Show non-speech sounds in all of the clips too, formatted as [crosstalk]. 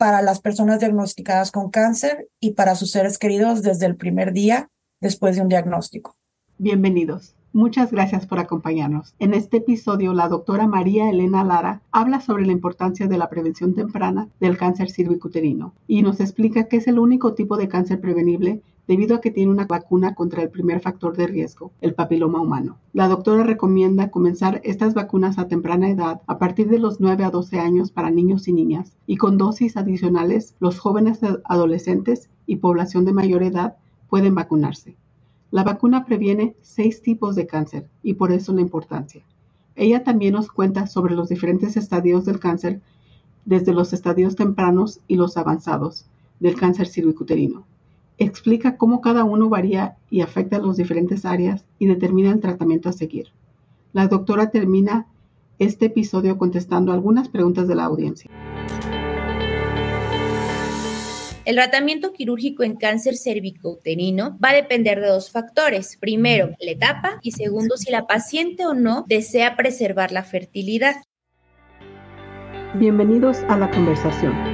para las personas diagnosticadas con cáncer y para sus seres queridos desde el primer día después de un diagnóstico. Bienvenidos. Muchas gracias por acompañarnos. En este episodio, la doctora María Elena Lara habla sobre la importancia de la prevención temprana del cáncer cervicuterino y nos explica que es el único tipo de cáncer prevenible debido a que tiene una vacuna contra el primer factor de riesgo, el papiloma humano. La doctora recomienda comenzar estas vacunas a temprana edad, a partir de los 9 a 12 años para niños y niñas, y con dosis adicionales, los jóvenes adolescentes y población de mayor edad pueden vacunarse. La vacuna previene seis tipos de cáncer y por eso la importancia. Ella también nos cuenta sobre los diferentes estadios del cáncer, desde los estadios tempranos y los avanzados del cáncer cervicuterino explica cómo cada uno varía y afecta a las diferentes áreas y determina el tratamiento a seguir. La doctora termina este episodio contestando algunas preguntas de la audiencia. El tratamiento quirúrgico en cáncer cervicouterino va a depender de dos factores. Primero, la etapa y segundo, si la paciente o no desea preservar la fertilidad. Bienvenidos a la conversación.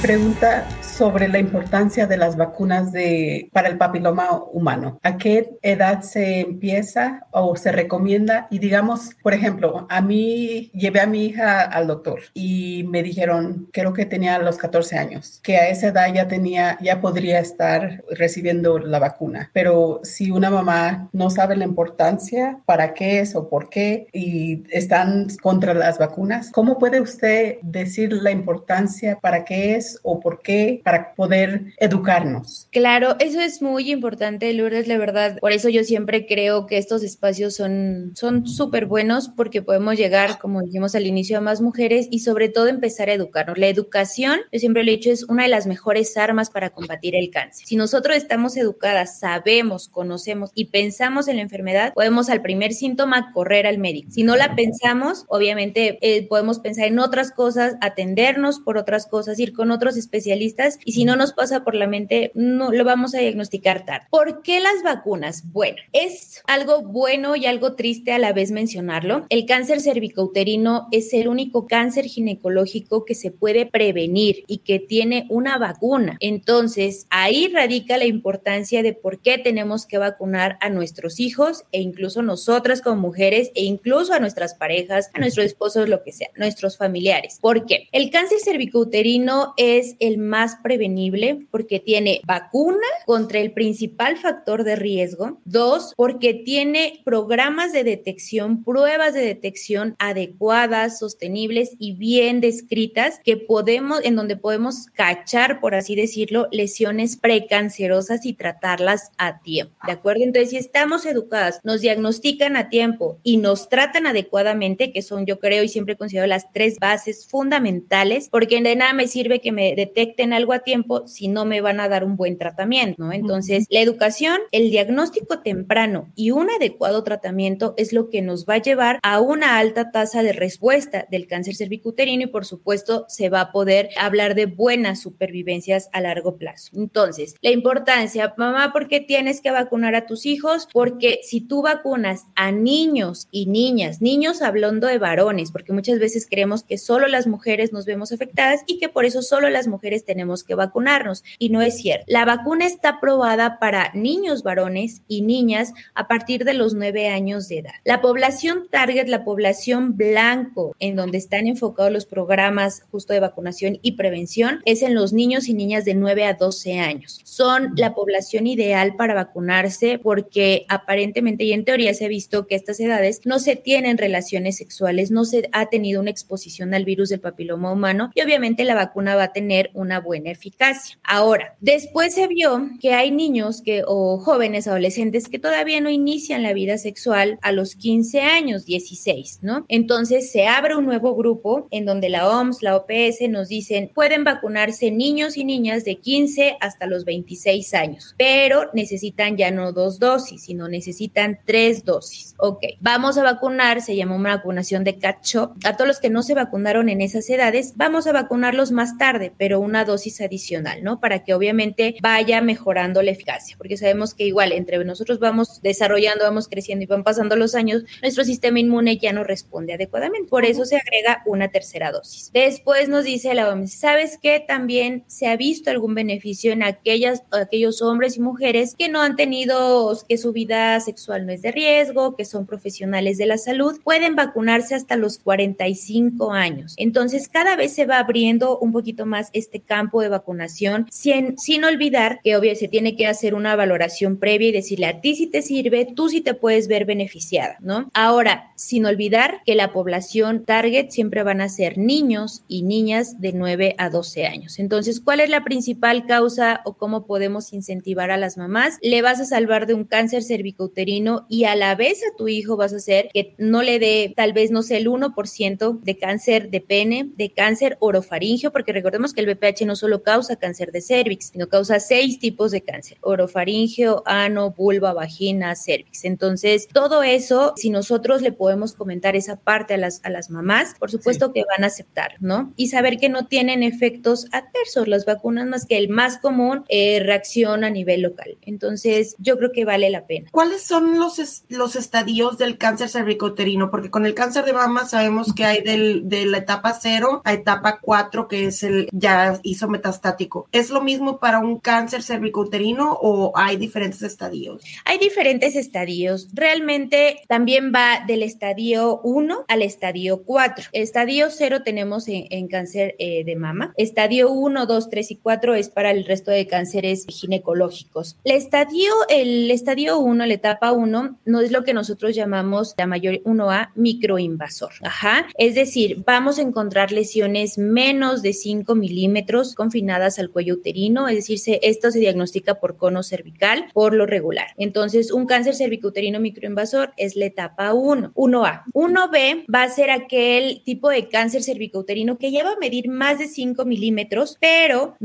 Pregunta sobre la importancia de las vacunas de, para el papiloma humano. ¿A qué edad se empieza o se recomienda? Y digamos, por ejemplo, a mí llevé a mi hija al doctor y me dijeron, creo que tenía los 14 años, que a esa edad ya tenía, ya podría estar recibiendo la vacuna. Pero si una mamá no sabe la importancia, para qué es o por qué y están contra las vacunas, ¿cómo puede usted decir la importancia para qué es o por qué? Para poder educarnos. Claro, eso es muy importante, Lourdes, la verdad. Por eso yo siempre creo que estos espacios son son súper buenos porque podemos llegar, como dijimos al inicio, a más mujeres y sobre todo empezar a educarnos. La educación, yo siempre lo he dicho, es una de las mejores armas para combatir el cáncer. Si nosotros estamos educadas, sabemos, conocemos y pensamos en la enfermedad, podemos al primer síntoma correr al médico. Si no la pensamos, obviamente eh, podemos pensar en otras cosas, atendernos por otras cosas, ir con otros especialistas y si no nos pasa por la mente, no lo vamos a diagnosticar tarde. ¿Por qué las vacunas? Bueno, es algo bueno y algo triste a la vez mencionarlo. El cáncer cervicouterino es el único cáncer ginecológico que se puede prevenir y que tiene una vacuna. Entonces, ahí radica la importancia de por qué tenemos que vacunar a nuestros hijos e incluso nosotras como mujeres e incluso a nuestras parejas, a nuestros esposos, lo que sea, nuestros familiares. ¿Por qué? El cáncer cervicouterino es el más prevenible porque tiene vacuna contra el principal factor de riesgo. Dos, porque tiene programas de detección, pruebas de detección adecuadas, sostenibles y bien descritas que podemos, en donde podemos cachar, por así decirlo, lesiones precancerosas y tratarlas a tiempo. ¿De acuerdo? Entonces, si estamos educadas, nos diagnostican a tiempo y nos tratan adecuadamente, que son, yo creo y siempre considero las tres bases fundamentales, porque de nada me sirve que me detecten algo a tiempo si no me van a dar un buen tratamiento, ¿no? Entonces, la educación, el diagnóstico temprano y un adecuado tratamiento es lo que nos va a llevar a una alta tasa de respuesta del cáncer cervicuterino y por supuesto se va a poder hablar de buenas supervivencias a largo plazo. Entonces, la importancia, mamá, ¿por qué tienes que vacunar a tus hijos? Porque si tú vacunas a niños y niñas, niños hablando de varones, porque muchas veces creemos que solo las mujeres nos vemos afectadas y que por eso solo las mujeres tenemos que vacunarnos. Y no es cierto. La vacuna está aprobada para niños varones y niñas a partir de los nueve años de edad. La población target, la población blanco, en donde están enfocados los programas justo de vacunación y prevención, es en los niños y niñas de 9 a 12 años. Son la población ideal para vacunarse porque aparentemente y en teoría se ha visto que estas edades no se tienen relaciones sexuales, no se ha tenido una exposición al virus del papiloma humano y obviamente la vacuna va a tener una buena buena eficacia. Ahora, después se vio que hay niños que o jóvenes adolescentes que todavía no inician la vida sexual a los 15 años, 16, ¿no? Entonces se abre un nuevo grupo en donde la OMS, la OPS nos dicen, pueden vacunarse niños y niñas de 15 hasta los 26 años, pero necesitan ya no dos dosis, sino necesitan tres dosis. Ok, vamos a vacunar, se llama una vacunación de catch-up. A todos los que no se vacunaron en esas edades, vamos a vacunarlos más tarde, pero una dosis adicional, ¿no? Para que obviamente vaya mejorando la eficacia, porque sabemos que igual entre nosotros vamos desarrollando, vamos creciendo y van pasando los años, nuestro sistema inmune ya no responde adecuadamente. Por eso se agrega una tercera dosis. Después nos dice la OMS, ¿sabes qué? También se ha visto algún beneficio en aquellas, aquellos hombres y mujeres que no han tenido, que su vida sexual no es de riesgo, que son profesionales de la salud, pueden vacunarse hasta los 45 años. Entonces, cada vez se va abriendo un poquito más este campo de vacunación, sin, sin olvidar que obviamente se tiene que hacer una valoración previa y decirle a ti si te sirve, tú sí te puedes ver beneficiada, ¿no? Ahora, sin olvidar que la población target siempre van a ser niños y niñas de 9 a 12 años. Entonces, ¿cuál es la principal causa o cómo podemos incentivar a las mamás? Le vas a salvar de un cáncer cervicouterino y a la vez a tu hijo vas a hacer que no le dé tal vez, no sé, el 1% de cáncer de pene, de cáncer orofaringio, porque recordemos que el BPH no solo causa cáncer de cervix, sino causa seis tipos de cáncer, orofaringio, ano, vulva, vagina, cervix. Entonces, todo eso, si nosotros le podemos comentar esa parte a las, a las mamás, por supuesto que van a aceptar, ¿no? Y saber que no tienen efectos adversos las vacunas más que el más común, eh, reacción a nivel local. Entonces, yo creo que vale la pena. ¿Cuáles son los, los estadios del cáncer cervicouterino? Porque con el cáncer de mama sabemos que hay del, de la etapa 0 a etapa 4, que es el ya hizo metastático. ¿Es lo mismo para un cáncer cervicouterino o hay diferentes estadios? Hay diferentes estadios. Realmente también va del estadio 1 al estadio 4. Estadio 0 tenemos en, cáncer eh, de mama. Estadio 1, 2, 3 y 4 es para el resto de cánceres ginecológicos. El estadio, el estadio 1, la etapa 1, no es lo que nosotros llamamos la mayor 1A microinvasor. Ajá. Es decir, vamos a encontrar lesiones menos de 5 milímetros confinadas al cuello uterino. Es decir, esto se diagnostica por cono cervical por lo regular. Entonces, un cáncer cervicouterino microinvasor es la etapa 1, 1A. 1B va a ser aquel tipo de cáncer cervicouterino que lleva a medir más de 5 milímetros, pero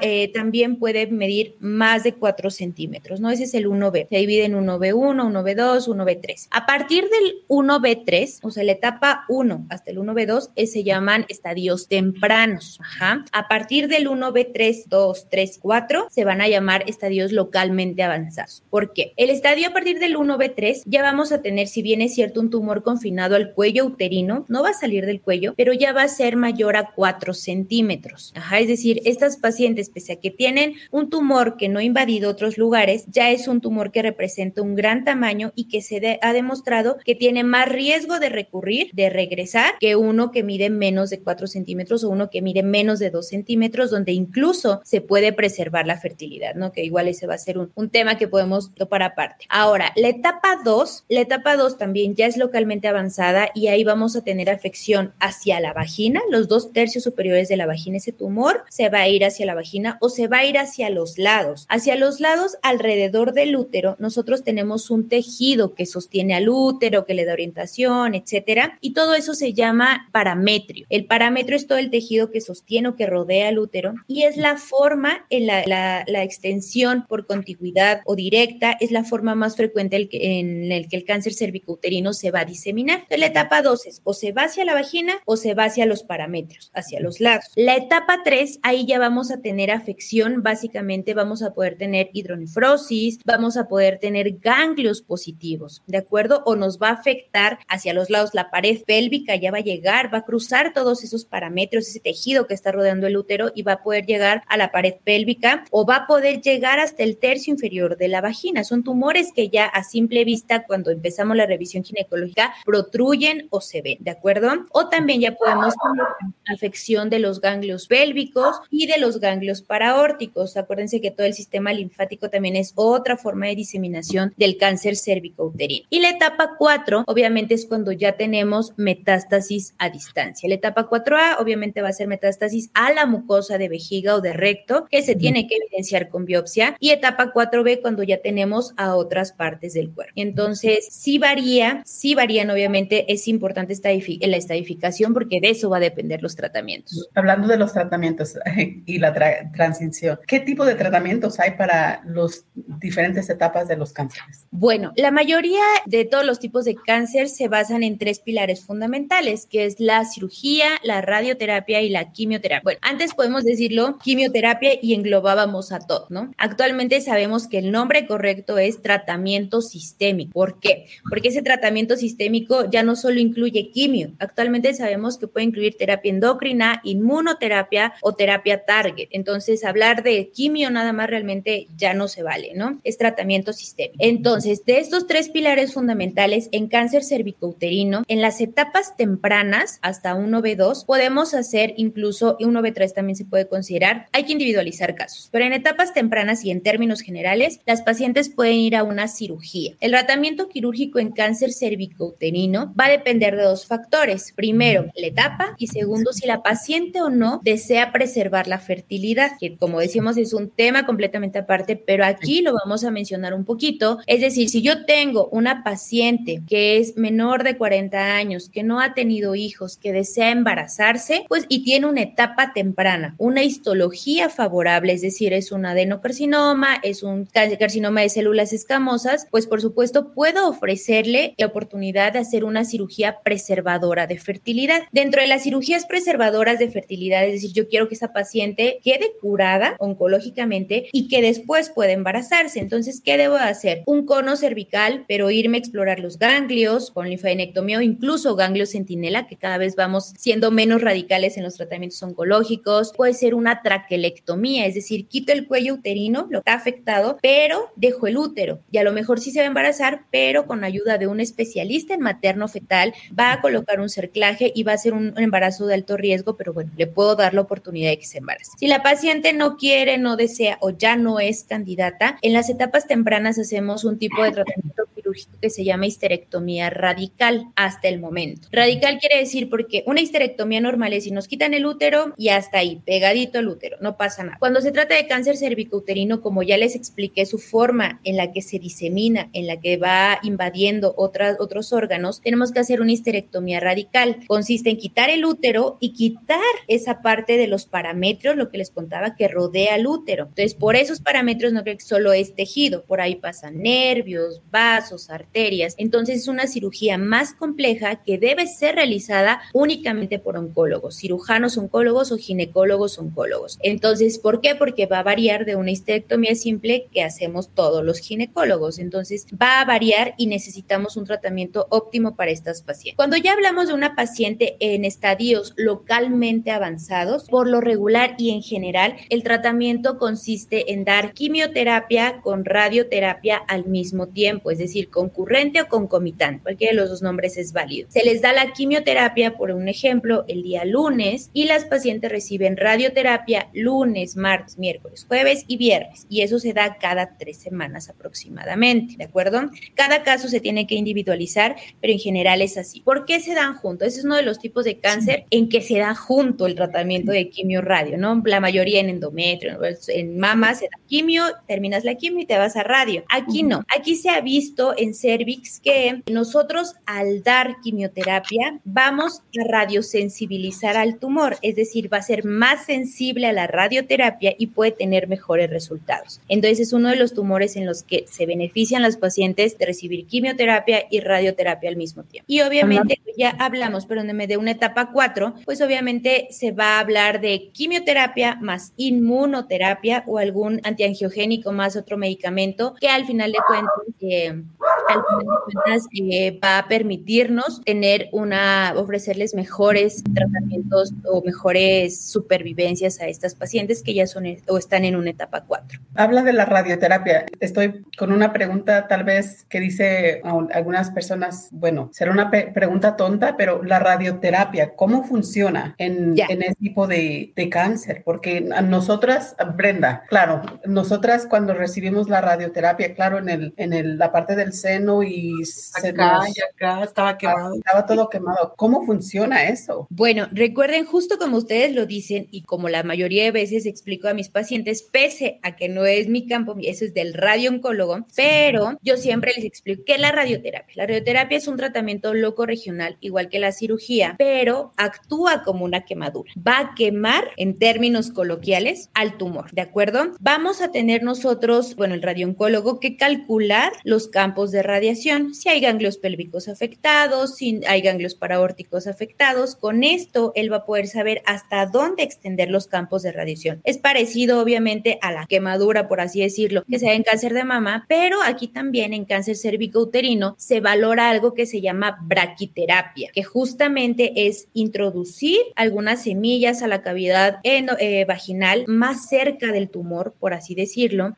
eh, también puede medir más de 4 centímetros, ¿no? Ese es el 1B. Se divide en 1B1, 1B2, 1B3. A partir del 1B3, o sea, la etapa 1 hasta el 1B2, eh, se llaman estadios tempranos. Ajá. A partir del 1B3, 2, 3, 4, se van a llamar estadios localmente avanzados. ¿Por qué? El estadio a partir del 1B3 ya vamos a tener, si bien es cierto, un tumor confinado al cuello uterino, no va a salir del cuello, pero ya va a ser mayor a 4 centímetros. Ajá, es decir, estas pacientes, pese a que tienen un tumor que no ha invadido otros lugares, ya es un tumor que representa un gran tamaño y que se ha demostrado que tiene más riesgo de recurrir, de regresar, que uno que mide menos de 4 centímetros o uno que mide menos de 2 centímetros, donde incluso se puede preservar la fertilidad, ¿no? Que igual ese va a ser un, un tema que podemos topar aparte. Ahora, la etapa 2, la etapa 2 también ya es localmente avanzada y ahí vamos a tener afección hacia la vagina, los dos tercios superiores de la vagina, ese tumor se va a ir hacia la vagina o se va a ir hacia los lados. Hacia los lados, alrededor del útero, nosotros tenemos un tejido que sostiene al útero, que le da orientación, etcétera, y todo eso se llama parametrio. El parametrio es todo el tejido que sostiene o que rodea el útero y es la forma en la, extensión por contigüidad o directa, es la forma más frecuente en el que el cáncer cervicouterino se va a diseminar. Entonces, la etapa 2 es o se va hacia la vagina o se va hacia los parametros, hacia los lados. La etapa 3, ahí ya vamos a tener afección, básicamente vamos a poder tener hidronefrosis, vamos a poder tener ganglios positivos, ¿de acuerdo? O nos va a afectar hacia los lados la pared pélvica, ya va a llegar, va a cruzar todos esos parámetros, ese tejido que está rodeando el útero y va a poder llegar a la pared pélvica o va a poder llegar hasta el tercio inferior de la vagina. Son tumores que ya a simple vista, cuando empezamos la revisión ginecológica, protruyen o se ven, ¿de acuerdo? O también ya podemos tener afección de los ganglios pélvicos y de los ganglios paraórticos. Acuérdense que todo el sistema linfático también es otra forma de diseminación del cáncer cérvico-uterino. Y la etapa 4, obviamente, es cuando ya tenemos metástasis a distancia. La etapa 4A, obviamente, va a ser metástasis a la mucosa de vejiga o de recto, que se tiene que evidenciar con biopsia, y etapa 4B cuando ya tenemos a otras partes del cuerpo. Entonces, sí varía, sí varían, obviamente, es importante esta, la estadificación porque de eso va a depender los tratamientos. Hablando de los tratamientos [laughs] y la transición, ¿qué tipo de tratamientos hay para las diferentes etapas de los cánceres? Bueno, la mayoría de todos los tipos de cáncer se basan en tres pilares fundamentales, que es la cirugía, la radioterapia y la quimioterapia. Bueno, antes podemos decirlo quimioterapia y englobábamos a todo, ¿no? Actualmente sabemos que el nombre correcto es tratamiento sistémico. ¿Por qué? Porque ese tratamiento sistémico ya no solo incluye quimio, actualmente sabemos que puede incluir terapia endocrina, inmunoterapia o terapia target. Entonces, hablar de quimio nada más realmente ya no se vale, ¿no? Es tratamiento sistémico. Entonces, de estos tres pilares fundamentales en cáncer cervicouterino, en las etapas tempranas hasta 1B2, podemos hacer incluso 1B3 también se puede considerar. Hay que individualizar casos, pero en etapas tempranas y en términos generales, las pacientes pueden ir a una cirugía. El tratamiento quirúrgico en cáncer cervicouterino va a depender de dos factores. Primero, la etapa y segundo, si la paciente o no desea preservar la fertilidad, que como decimos es un tema completamente aparte, pero aquí lo vamos a mencionar un poquito. Es decir, si yo tengo una paciente que es menor de 40 años, que no ha tenido hijos, que desea embarazarse, pues y tiene una etapa temprana, una histología favorable, es decir, es un adenocarcinoma, es un carcinoma de células escamosas, pues por supuesto puedo ofrecerle la oportunidad de hacer una cirugía preservadora de fertilidad. Dentro de las cirugías preservadoras de fertilidad, es decir, yo quiero que esa paciente quede curada oncológicamente y que después pueda embarazarse. Entonces, ¿qué debo hacer? Un cono cervical, pero irme a explorar los ganglios con linfadenectomía o incluso ganglios centinela, que cada vez vamos siendo menos radicales en los tratamientos oncológicos. Una traquelectomía, es decir, quito el cuello uterino, lo que está afectado, pero dejo el útero. Y a lo mejor sí se va a embarazar, pero con ayuda de un especialista en materno fetal va a colocar un cerclaje y va a ser un embarazo de alto riesgo, pero bueno, le puedo dar la oportunidad de que se embarace. Si la paciente no quiere, no desea o ya no es candidata, en las etapas tempranas hacemos un tipo de tratamiento quirúrgico que se llama histerectomía radical hasta el momento. Radical quiere decir porque una histerectomía normal es si nos quitan el útero y hasta ahí, pegadito el útero, no pasa nada. Cuando se trata de cáncer cervicouterino, como ya les expliqué su forma en la que se disemina, en la que va invadiendo otras, otros órganos, tenemos que hacer una histerectomía radical. Consiste en quitar el útero y quitar esa parte de los parámetros, lo que les contaba, que rodea el útero. Entonces, por esos parámetros no creo que solo es tejido, por ahí pasan nervios, vasos, arterias. Entonces, es una cirugía más compleja que debe ser realizada únicamente por oncólogos, cirujanos oncólogos o ginecólogos oncólogos. Entonces, ¿por qué? Porque va a variar de una histerectomía simple que hacemos todos los ginecólogos. Entonces, va a variar y necesitamos un tratamiento óptimo para estas pacientes. Cuando ya hablamos de una paciente en estadios localmente avanzados, por lo regular y en general, el tratamiento consiste en dar quimioterapia con radioterapia al mismo tiempo, es decir, concurrente o concomitante. Cualquiera de los dos nombres es válido. Se les da la quimioterapia, por un ejemplo, el día lunes y las pacientes reciben radioterapia lunes, martes, miércoles, jueves y viernes. Y eso se da cada tres semanas aproximadamente, ¿de acuerdo? Cada caso se tiene que individualizar, pero en general es así. ¿Por qué se dan juntos? Ese es uno de los tipos de cáncer en que se da junto el tratamiento de quimio radio, ¿no? La mayoría en endometrio, en mama se da quimio, terminas la quimio y te vas a radio. Aquí no. Aquí se ha visto en cervix que nosotros al dar quimioterapia vamos a radiosensibilizar al tumor, es decir, va a ser más sensible a la radioterapia y puede tener mejores resultados. Entonces es uno de los tumores en los que se benefician las pacientes de recibir quimioterapia y radioterapia al mismo tiempo. Y obviamente ya hablamos, pero de una etapa 4, pues obviamente se va a hablar de quimioterapia más inmunoterapia o algún antiangiogénico más otro medicamento que al final de cuentas, eh, al final de cuentas eh, va a permitirnos tener una, ofrecerles mejores tratamientos o mejores supervivencias a estas pacientes que ya son o están en una etapa 4. Habla de la radioterapia. Estoy con una pregunta tal vez que dice a algunas personas, bueno, será una pregunta tonta, pero la radioterapia, ¿cómo funciona en, en ese tipo de, de, cáncer? Porque a nosotras, Brenda, claro, nosotras cuando recibimos la radioterapia, claro, en, el, en el, la parte del seno y se acá y acá estaba quemado. Estaba todo quemado. ¿Cómo funciona eso? Bueno, recuerden, justo como ustedes lo dicen y como la mayoría de veces explico a mis pacientes, pese a que no es mi campo, eso es del radio-oncólogo, pero yo siempre les explico qué es la radioterapia. La radioterapia es un tratamiento loco regional, igual que la cirugía, pero actúa como una quemadura. Va a quemar, en términos coloquiales, al tumor, ¿de acuerdo? Vamos a tener nosotros, bueno, el radio-oncólogo, que calcular los campos de radiación, si hay ganglios pélvicos afectados, si hay ganglios paraórticos afectados. Con esto, él va a poder saber hasta dónde extender los campos de radiación. Es parecido, obviamente, a la quemadura, por así decirlo, que se da en cáncer de mama, pero aquí también en cáncer cervicouterino se valora algo que se llama braquiterapia, que justamente es introducir algunas semillas a la cavidad eh, vaginal más cerca del tumor, por así decirlo,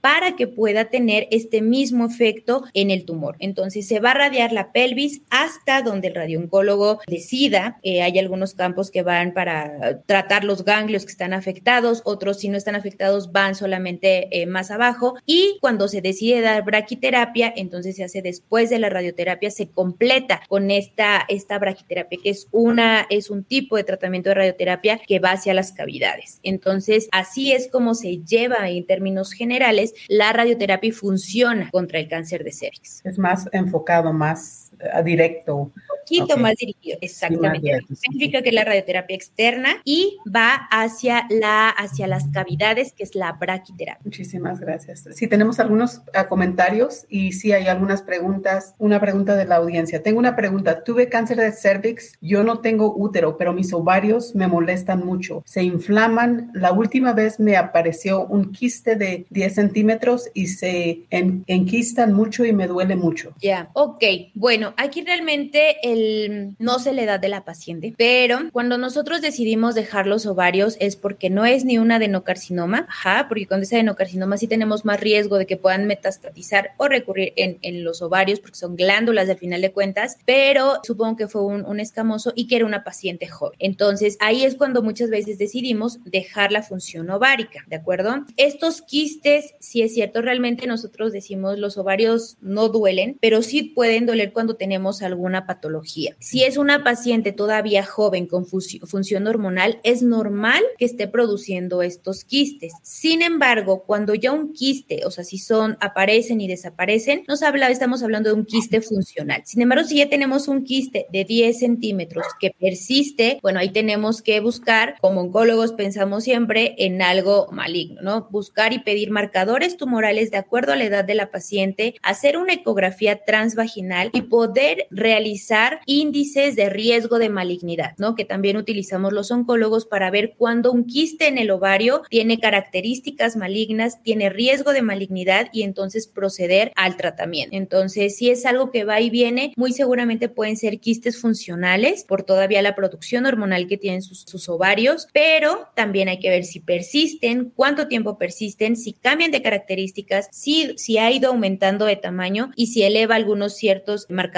para que pueda tener este mismo efecto en el tumor. Entonces se va a radiar la pelvis hasta donde el radiooncólogo decida. Eh, hay algunos campos que van para tratar los ganglios que están afectados, otros si no están afectados van solamente eh, más abajo y cuando se decide dar braquiterapia, entonces se hace después de la radioterapia, se completa con esta, esta braquiterapia que es, una, es un tipo de tratamiento de radioterapia que va hacia las cavidades. Entonces, así es como se lleva en términos generales la radioterapia funciona contra el cáncer de cervix. Es más enfocado, más directo. Un poquito más dirigido, exactamente. Significa que la radioterapia externa y va hacia, la, hacia las cavidades, que es la braquiterapia. Muchísimas gracias. Si tenemos algunos uh, comentarios y si hay algunas preguntas, una pregunta de la audiencia. Tengo una pregunta. Tuve cáncer de cervix, yo no tengo útero, pero mis ovarios me molestan mucho. Se inflaman. La última vez me apareció un quiste de 10 centímetros y se enquistan mucho y me duele mucho. Ya, ok. Bueno, aquí realmente el, no se le da de la paciente, pero cuando nosotros decidimos dejar los ovarios es porque no es ni un adenocarcinoma, ajá, porque con ese adenocarcinoma sí tenemos más riesgo de que puedan metastatizar o recurrir en, en los ovarios porque son glándulas al final de cuentas, pero supongo que fue un, un escamoso y que era una paciente joven. Entonces ahí es cuando muchas veces decidimos dejar la función ovárica, ¿de acuerdo? Estos quistes, si es cierto, realmente nosotros decimos los ovarios no duelen, pero sí pueden doler cuando tenemos alguna patología. Si es una paciente todavía joven con función hormonal, es normal que esté produciendo estos quistes. Sin embargo, cuando ya un quiste, o sea, si son, aparecen y desaparecen, nos habla, estamos hablando de un quiste funcional. Sin embargo, si ya tenemos un quiste de 10 centímetros que persiste, bueno, ahí tenemos que buscar, como oncólogos pensamos siempre, en algo maligno, ¿no? Buscar y pedir marcadores tumorales de acuerdo a la edad de la paciente, hacer una ecografía transvaginal y poder realizar índices de riesgo de malignidad, ¿no? Que también utilizamos los oncólogos para ver cuándo un quiste en el ovario tiene características malignas, tiene riesgo de malignidad y entonces proceder al tratamiento. Entonces, si es algo que va y viene, muy seguramente pueden ser quistes funcionales por todavía la producción hormonal que tienen sus, sus ovarios, pero también hay que ver si persisten, cuánto tiempo persisten, si cambian de características, si, si ha ido aumentando de tamaño y si eleva algunos ciertos marcadores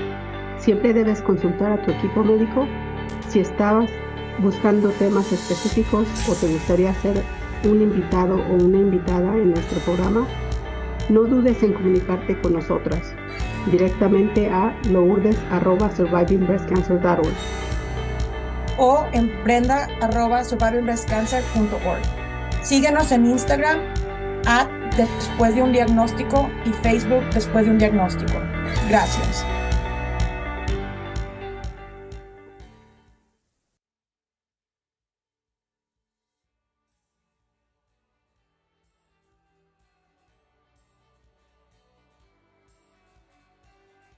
Siempre debes consultar a tu equipo médico si estabas buscando temas específicos o te gustaría ser un invitado o una invitada en nuestro programa. No dudes en comunicarte con nosotras directamente a lourdes.survivingbreastcancer.org o en brenda.survivingbreastcancer.org. Síguenos en Instagram at después de un diagnóstico y Facebook después de un diagnóstico. Gracias.